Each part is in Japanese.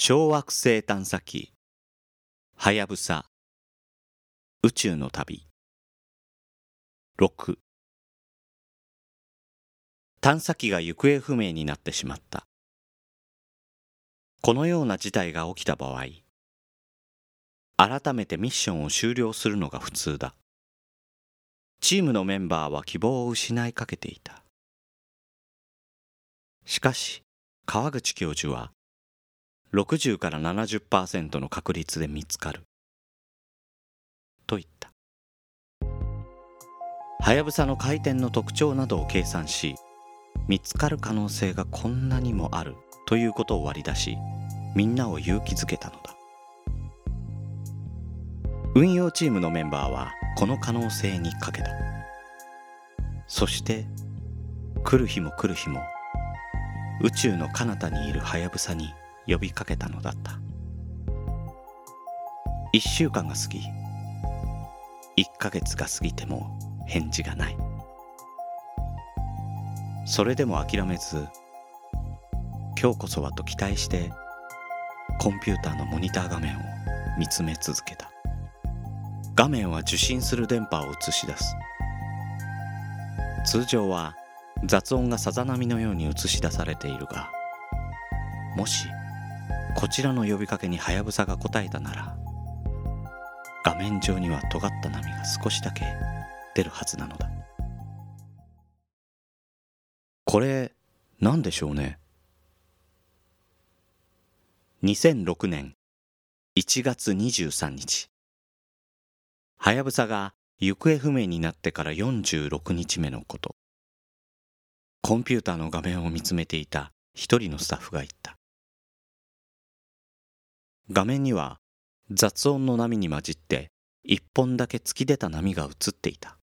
小惑星探査機。はやぶさ宇宙の旅。6探査機が行方不明になってしまった。このような事態が起きた場合改めてミッションを終了するのが普通だ。チームのメンバーは希望を失いかけていた。しかし川口教授は60から70%の確率で見つかる。と言った。はやぶさの回転の特徴などを計算し見つかる可能性がこんなにもあるということを割り出しみんなを勇気づけたのだ。運用チームのメンバーはこの可能性にかけた。そして来る日も来る日も宇宙の彼方にいるはやぶさに呼びかけたのだった。一週間が過ぎ一ヶ月が過ぎても返事がない。それでも諦めず今日こそはと期待してコンピューターのモニター画面を見つめ続けた。画面は受信する電波を映し出す。通常は雑音がさざ波のように映し出されているがもしこちらの呼びかけにハヤブサが答えたなら画面上には尖った波が少しだけ出るはずなのだ。これ何でしょうね。2006年1月23日はやぶさが行方不明になってから46日目のこと。コンピューターの画面を見つめていた一人のスタッフが言った。画面には雑音の波に混じって一本だけ突き出た波が映っていた。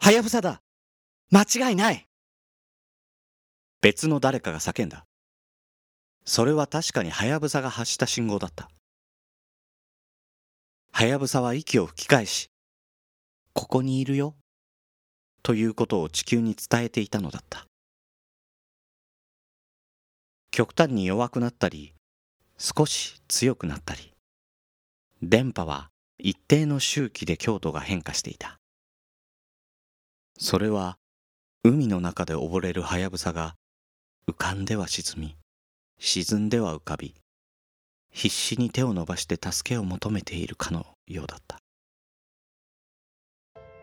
はやぶさだ間違いない別の誰かが叫んだ。それは確かにはやぶさが発した信号だった。はやぶさは息を吹き返し、ここにいるよ、ということを地球に伝えていたのだった。極端に弱くなったり、少し強くなったり電波は一定の周期で強度が変化していた。それは海の中で溺れるハヤブサが浮かんでは沈み沈んでは浮かび必死に手を伸ばして助けを求めているかのようだった。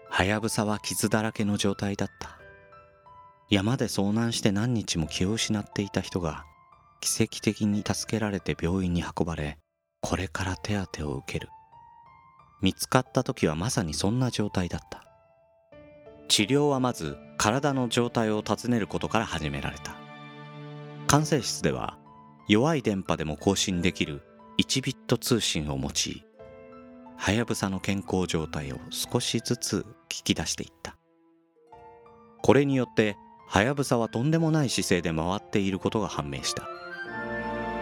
ハヤブサは傷だらけの状態だった。山で遭難して何日も気を失っていた人が奇跡的に助けられて病院に運ばれこれから手当てを受ける。見つかった時はまさにそんな状態だった。治療はまず体の状態を尋ねることから始められた。管制室では弱い電波でも更新できる1ビット通信を用いはやぶさの健康状態を少しずつ聞き出していった。これによってはやぶさはとんでもない姿勢で回っていることが判明した。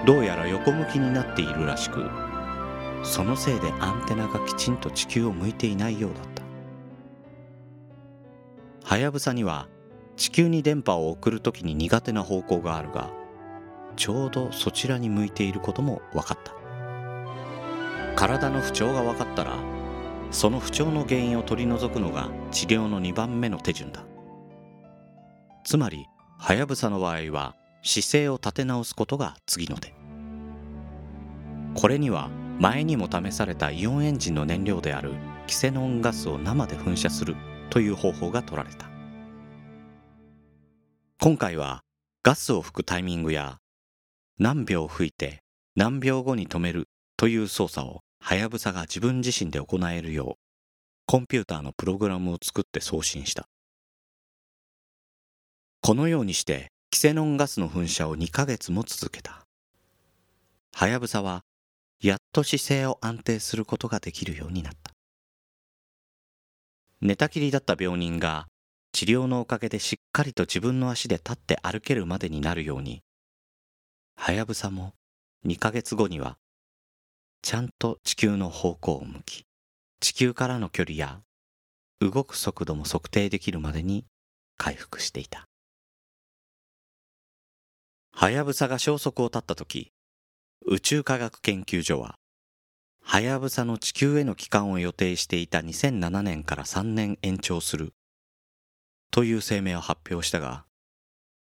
どうやら横向きになっているらしくそのせいでアンテナがきちんと地球を向いていないようだった。はやぶさには地球に電波を送る時に苦手な方向があるがちょうどそちらに向いていることも分かった。体の不調が分かったらその不調の原因を取り除くのが治療の2番目の手順だ。つまりはやぶさの場合は姿勢を立て直すことが次の手。これには前にも試されたイオンエンジンの燃料であるキセノンガスを生で噴射するという方法が取られた。今回はガスを吹くタイミングや何秒吹いて何秒後に止めるという操作をはやぶさが自分自身で行えるようコンピューターのプログラムを作って送信した。このようにしてキセノンガスの噴射を2ヶ月も続けた。はやぶさはやっと姿勢を安定することができるようになった。寝たきりだった病人が治療のおかげでしっかりと自分の足で立って歩けるまでになるように、はやぶさも2ヶ月後にはちゃんと地球の方向を向き、地球からの距離や動く速度も測定できるまでに回復していた。はやぶさが消息を絶った時宇宙科学研究所ははやぶさの地球への帰還を予定していた2007年から3年延長するという声明を発表したが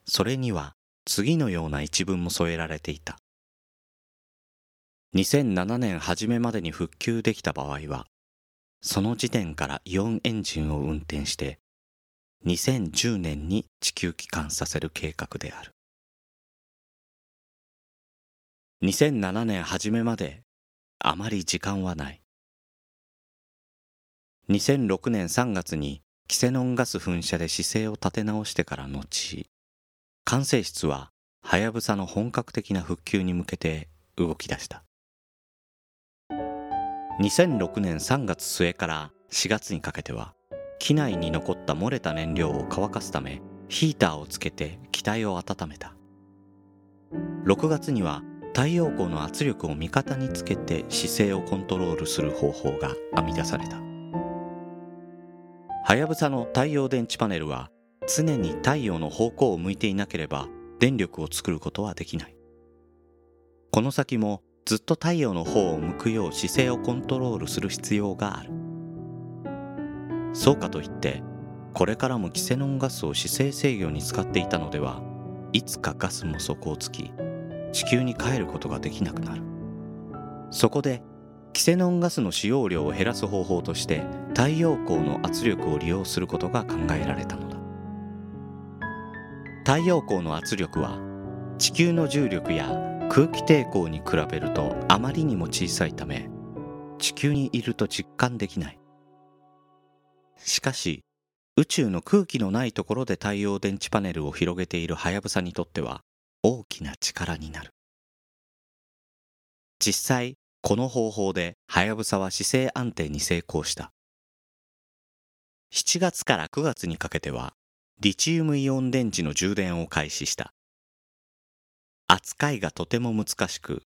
それには次のような一文も添えられていた。2007年初めまでに復旧できた場合はその時点からイオンエンジンを運転して2010年に地球帰還させる計画である。2007年初めまであまり時間はない。2006年3月にキセノンガス噴射で姿勢を立て直してから後管制室ははやぶさの本格的な復旧に向けて動き出した。2006年3月末から4月にかけては機内に残った漏れた燃料を乾かすためヒーターをつけて機体を温めた。6月には太陽光の圧力を味方につけて姿勢をコントロールする方法が編み出された。はやぶさの太陽電池パネルは常に太陽の方向を向いていなければ電力を作ることはできない。この先もずっと太陽の方を向くよう姿勢をコントロールする必要がある。そうかといってこれからもキセノンガスを姿勢制御に使っていたのではいつかガスも底をつき地球に帰ることができなくなる。そこでキセノンガスの使用量を減らす方法として太陽光の圧力を利用することが考えられたのだ。太陽光の圧力は地球の重力や空気抵抗に比べるとあまりにも小さいため地球にいると実感できない。しかし宇宙の空気のないところで太陽電池パネルを広げているはやぶさにとっては大きな力になる。実際この方法ではやぶさは姿勢安定に成功した。7月から9月にかけてはリチウムイオン電池の充電を開始した。扱いがとても難しく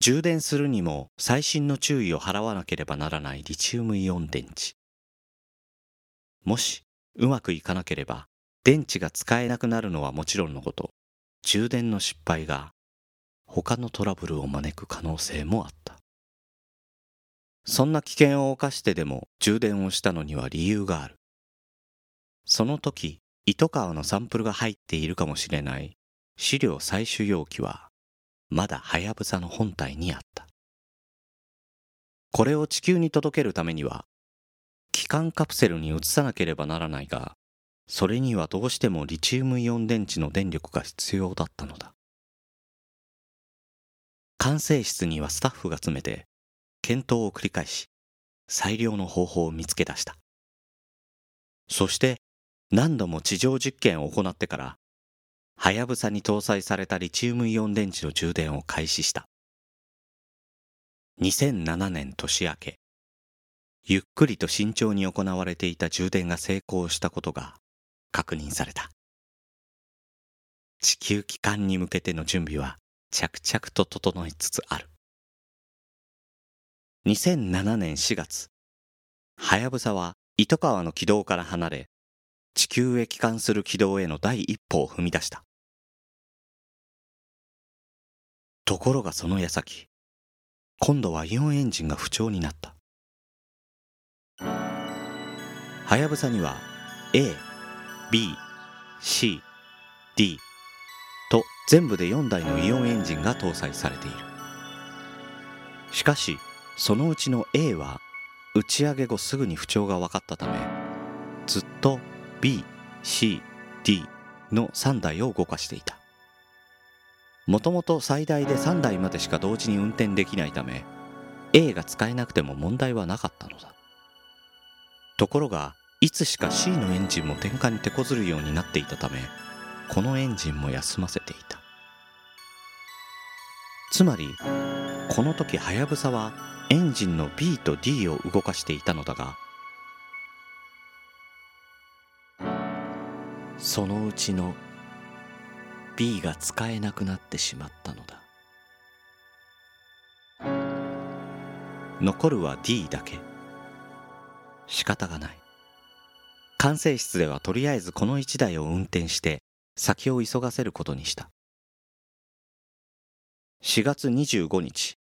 充電するにも細心の注意を払わなければならないリチウムイオン電池。もしうまくいかなければ電池が使えなくなるのはもちろんのこと。充電の失敗が他のトラブルを招く可能性もあった。そんな危険を冒してでも充電をしたのには理由がある。その時糸川のサンプルが入っているかもしれない資料採取容器はまだはやぶさの本体にあった。これを地球に届けるためには機関カプセルに移さなければならないがそれにはどうしてもリチウムイオン電池の電力が必要だったのだ。管制室にはスタッフが詰めて検討を繰り返し最良の方法を見つけ出した。そして何度も地上実験を行ってからはやぶさに搭載されたリチウムイオン電池の充電を開始した。2007年年明けゆっくりと慎重に行われていた充電が成功したことが確認された。地球帰還に向けての準備は着々と整いつつある。2007年4月はやぶさは糸川の軌道から離れ地球へ帰還する軌道への第一歩を踏み出した。ところがその矢先今度はイオンエンジンが不調になった。はやぶさには A B、C、D と全部で4台のイオンエンジンが搭載されている。しかし、そのうちの A は打ち上げ後すぐに不調が分かったため、ずっと B、C、D の3台を動かしていた。もともと最大で3台までしか同時に運転できないため、A が使えなくても問題はなかったのだ。ところが、いつしか C のエンジンも点火に手こずるようになっていたためこのエンジンも休ませていた。つまりこの時はやぶさはエンジンの B と D を動かしていたのだがそのうちの B が使えなくなってしまったのだ。残るは D だけ。仕方がない。管制室ではとりあえずこの1台を運転して先を急がせることにした。4月25日。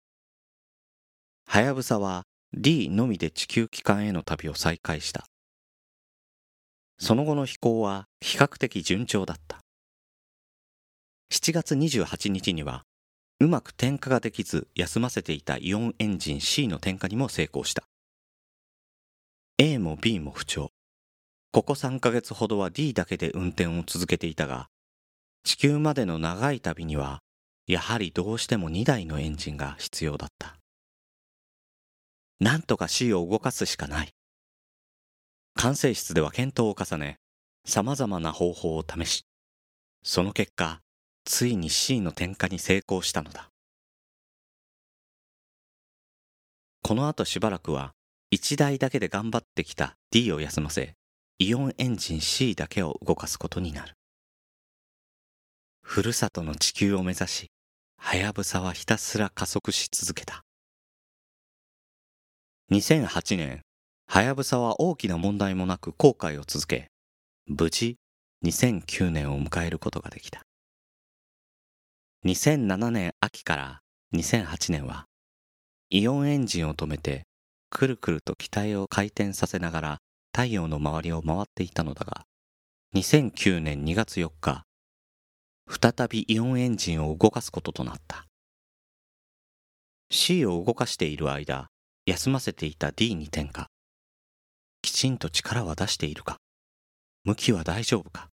はやぶさは D のみで地球機関への旅を再開した。その後の飛行は比較的順調だった。7月28日にはうまく点火ができず休ませていたイオンエンジン C の点火にも成功した。A も B も不調。ここ3ヶ月ほどは D だけで運転を続けていたが地球までの長い旅にはやはりどうしても2台のエンジンが必要だった。なんとか C を動かすしかない。管制室では検討を重ね様々な方法を試しその結果ついに C の点火に成功したのだ。この後しばらくは1台だけで頑張ってきた D を休ませイオンエンジン C だけを動かすことになる。ふるさとの地球を目指しはやぶさはひたすら加速し続けた。2008年はやぶさは大きな問題もなく航海を続け無事2009年を迎えることができた。2007年秋から2008年はイオンエンジンを止めてくるくると機体を回転させながら太陽の周りを回っていたのだが2009年2月4日再びイオンエンジンを動かすこととなった。C を動かしている間休ませていた D に転化。きちんと力は出しているか向きは大丈夫か。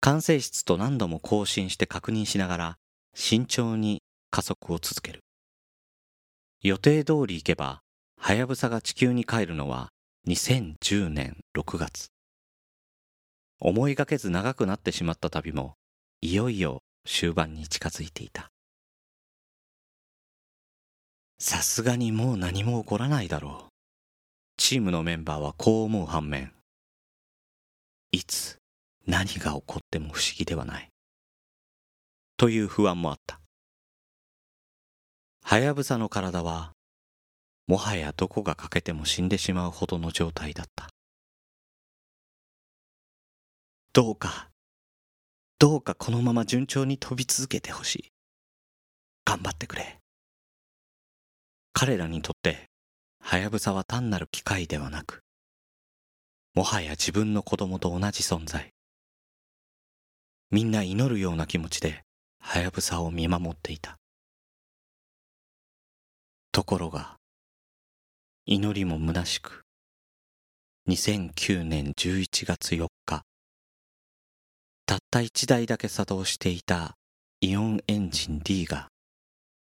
管制室と何度も更新して確認しながら慎重に加速を続ける。予定通り行けばはやぶさが地球に帰るのは2010年6月。思いがけず長くなってしまった旅もいよいよ終盤に近づいていた。さすがにもう何も起こらないだろう。チームのメンバーはこう思う反面いつ何が起こっても不思議ではない。という不安もあった。はやぶさの体はもはやどこが欠けても死んでしまうほどの状態だった。どうかどうかこのまま順調に飛び続けてほしい。頑張ってくれ。彼らにとってはやぶさは単なる機械ではなくもはや自分の子供と同じ存在。みんな祈るような気持ちではやぶさを見守っていた。ところが祈りも虚しく。2009年11月4日たった1台だけ作動していたイオンエンジン D が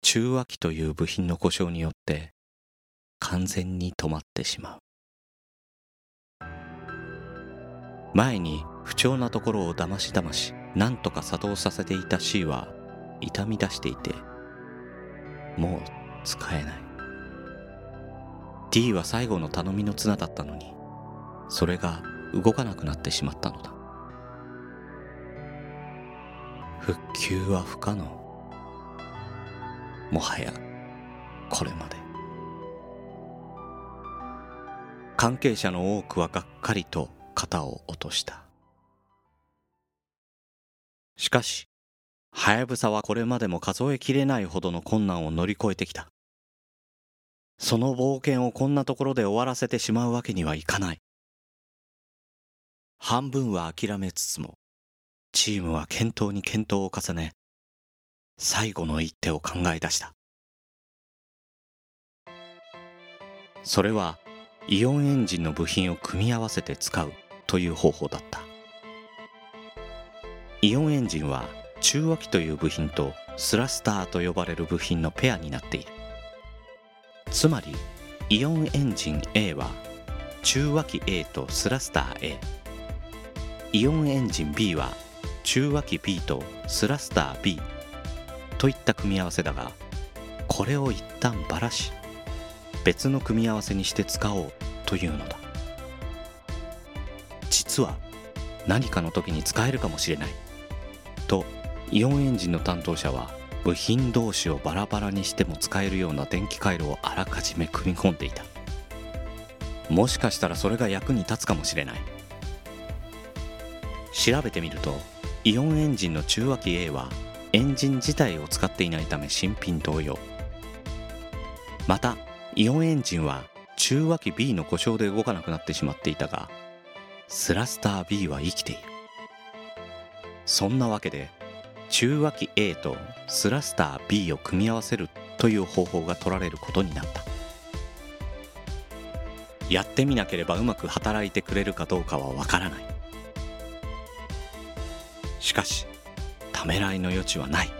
中和機という部品の故障によって完全に止まってしまう。前に不調なところをだましだまし何とか作動させていた C は痛み出していてもう使えない。D は最後の頼みの綱だったのにそれが動かなくなってしまったのだ。復旧は不可能。もはやこれまで。関係者の多くはがっかりと肩を落とした。しかしはやぶさはこれまでも数えきれないほどの困難を乗り越えてきた。その冒険をこんなところで終わらせてしまうわけにはいかない。半分は諦めつつもチームは検討に検討を重ね最後の一手を考え出した。それはイオンエンジンの部品を組み合わせて使うという方法だった。イオンエンジンは中和機という部品とスラスターと呼ばれる部品のペアになっている。つまりイオンエンジン A は中和機 A とスラスター A イオンエンジン B は中和機 B とスラスター B といった組み合わせだがこれを一旦ばらし別の組み合わせにして使おうというのだ。実は何かの時に使えるかもしれない。とイオンエンジンの担当者は部品同士をバラバラにしても使えるような電気回路をあらかじめ組み込んでいた。もしかしたらそれが役に立つかもしれない。調べてみるとイオンエンジンの中和機 A はエンジン自体を使っていないため新品同様。またイオンエンジンは中和機 B の故障で動かなくなってしまっていたがスラスター B は生きている。そんなわけで中和機 A とスラスター B を組み合わせるという方法が取られることになった。やってみなければうまく働いてくれるかどうかはわからない。しかしためらいの余地はない。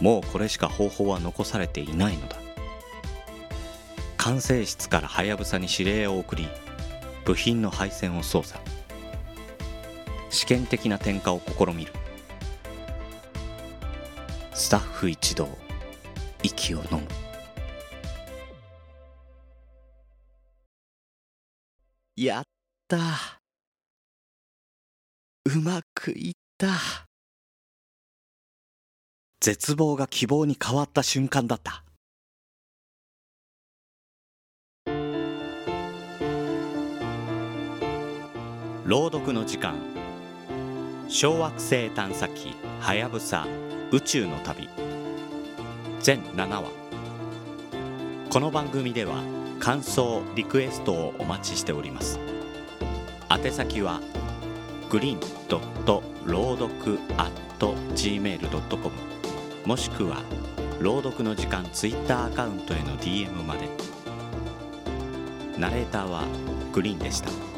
もうこれしか方法は残されていないのだ。管制室からはやぶさに指令を送り部品の配線を操作。試験的な点火を試みる。タッフ一同息を飲む。やった。うまくいった。絶望が希望に変わった瞬間だった。朗読の時間。小惑星探査機はやぶさ宇宙の旅。全7話。この番組では感想リクエストをお待ちしております。宛先はグリーンドット朗読 gmail.com もしくは朗読の時間ツイッターアカウントへの DM まで。ナレーターはグリーンでした。